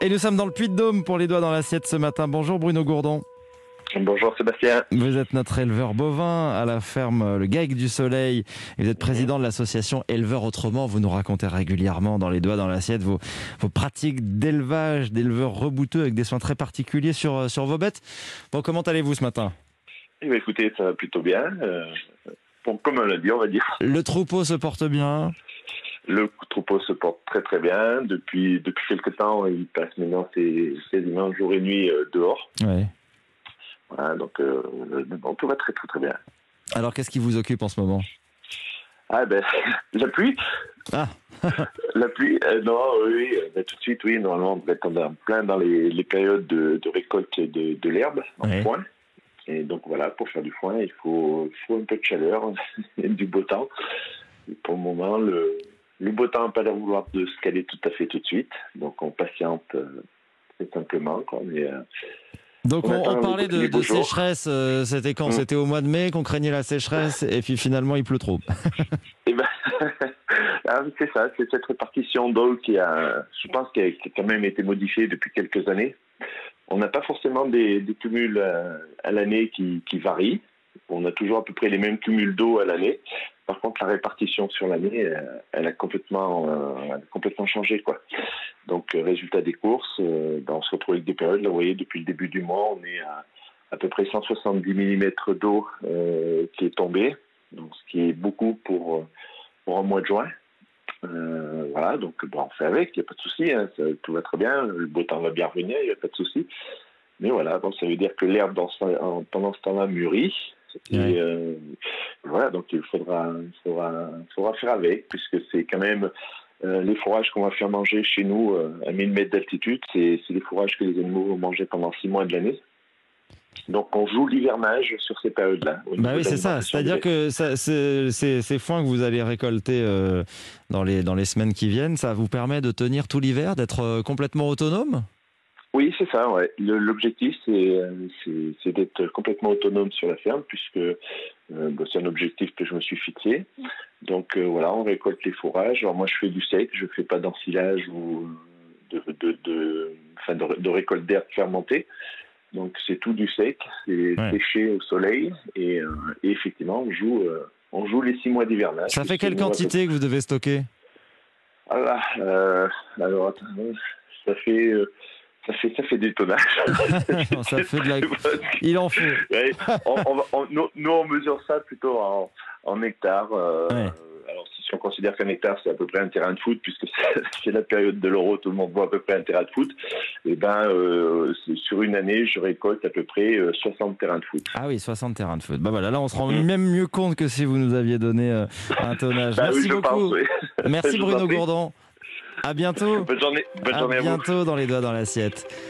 Et nous sommes dans le Puy-de-Dôme pour les doigts dans l'assiette ce matin. Bonjour Bruno Gourdon. Bonjour Sébastien. Vous êtes notre éleveur bovin à la ferme Le Gaec du Soleil. Vous êtes président de l'association Éleveurs Autrement. Vous nous racontez régulièrement dans les doigts dans l'assiette vos, vos pratiques d'élevage, d'éleveurs rebouteux avec des soins très particuliers sur, sur vos bêtes. Bon, comment allez-vous ce matin? Eh bien, Écoutez, ça va plutôt bien. Euh, bon, comme on l'a dit, on va dire. Le troupeau se porte bien? Le troupeau se porte très très bien. Depuis, depuis quelques temps, il passe maintenant ses, quasiment jour et nuit euh, dehors. Ouais. Voilà, donc, euh, donc tout va très très très bien. Alors qu'est-ce qui vous occupe en ce moment? Ah ben la pluie. Ah. la pluie, euh, non, oui, ben, tout de suite, oui, normalement, on être en plein dans les, les périodes de, de, récolte de, de l'herbe en Ouais. foin. Et donc voilà, pour faire du foin, il faut, faut un peu de chaleur et du beau temps. Et pour le moment, le, le beau temps n'a pas l'air vouloir de se caler tout à fait tout de suite. Donc on patiente euh, très simplement. Quoi. Mais, euh, Donc On on, attend on parlait de, sécheresse, euh, c'était quand? Mm. C'était au mois de mai qu'on craignait la sécheresse et puis finalement il pleut trop. Eh ben, ah, c'est ça, c'est cette répartition d'eau qui a, je pense, qui a, quand même été modifiée depuis quelques années. On n'a pas forcément des, des cumuls à l'année qui, qui varient. On a toujours à peu près les mêmes cumuls d'eau à l'année. Par contre, la répartition sur l'année, euh, elle a complètement, euh, complètement changé, quoi. Donc, euh, résultat des courses, euh, ben, on se retrouve avec des périodes. Là, vous voyez, depuis le début du mois, on est à à peu près 170 mm d'eau euh, qui est tombée, donc ce qui est beaucoup pour pour un mois de juin. Voilà, donc bon, on fait avec, il n'y a pas de souci, hein, ça- tout va très bien, le beau temps va bien revenir, il n'y a pas de souci. Mais voilà, donc ça veut dire que l'herbe pendant ce temps-là mûrit. Et Ouais. euh, voilà, donc il faudra, faudra, faudra faire avec, puisque c'est quand même euh, les fourrages qu'on va faire manger chez nous euh, à 1000 mètres d'altitude, c'est les fourrages que les animaux vont manger pendant 6 mois de l'année. Donc on joue l'hivernage sur ces périodes-là. Bah oui, c'est ça. C'est-à-dire que ça, ces foins que vous allez récolter euh, dans, les, dans les semaines qui viennent, ça vous permet de tenir tout l'hiver, d'être euh, complètement autonome? Oui, c'est ça, ouais. L'objectif, c'est euh, c'est- d'être complètement autonome sur la ferme, puisque euh, bah, c'est un objectif que je me suis fixé. Donc euh, voilà, on récolte les fourrages. Alors moi, je fais du sec, je fais pas d'ensilage ou de, de, de, enfin, de, de récolte d'herbe fermentée. Donc c'est tout du sec, c'est Ouais. séché au soleil, et, euh, et effectivement, on joue, on joue les six mois d'hivernage. Ça fait quelle quantité que vous devez stocker? Ah là, alors attends, ça fait, euh, ça fait, fait des tonnages. Ça fait de la... Il en faut. Ouais, on- on va- on- nous, nous, on mesure ça plutôt en, en hectares. euh, Ouais. Alors, si on considère qu'un hectare, c'est à peu près un terrain de foot, puisque c'est- la période de l'euro, tout le monde voit à peu près un terrain de foot, et ben, euh, sur une année, je récolte à peu près euh, 60 terrains de foot. Ah oui, 60 terrains de foot. Bah voilà, là on se rend même mieux compte que si vous nous aviez donné euh, un tonnage. Bah Merci beaucoup. pense, oui. Merci Bruno. Gourdon. À bientôt. Bonne journée, bonne à journée à vous. bientôt dans les doigts dans l'assiette.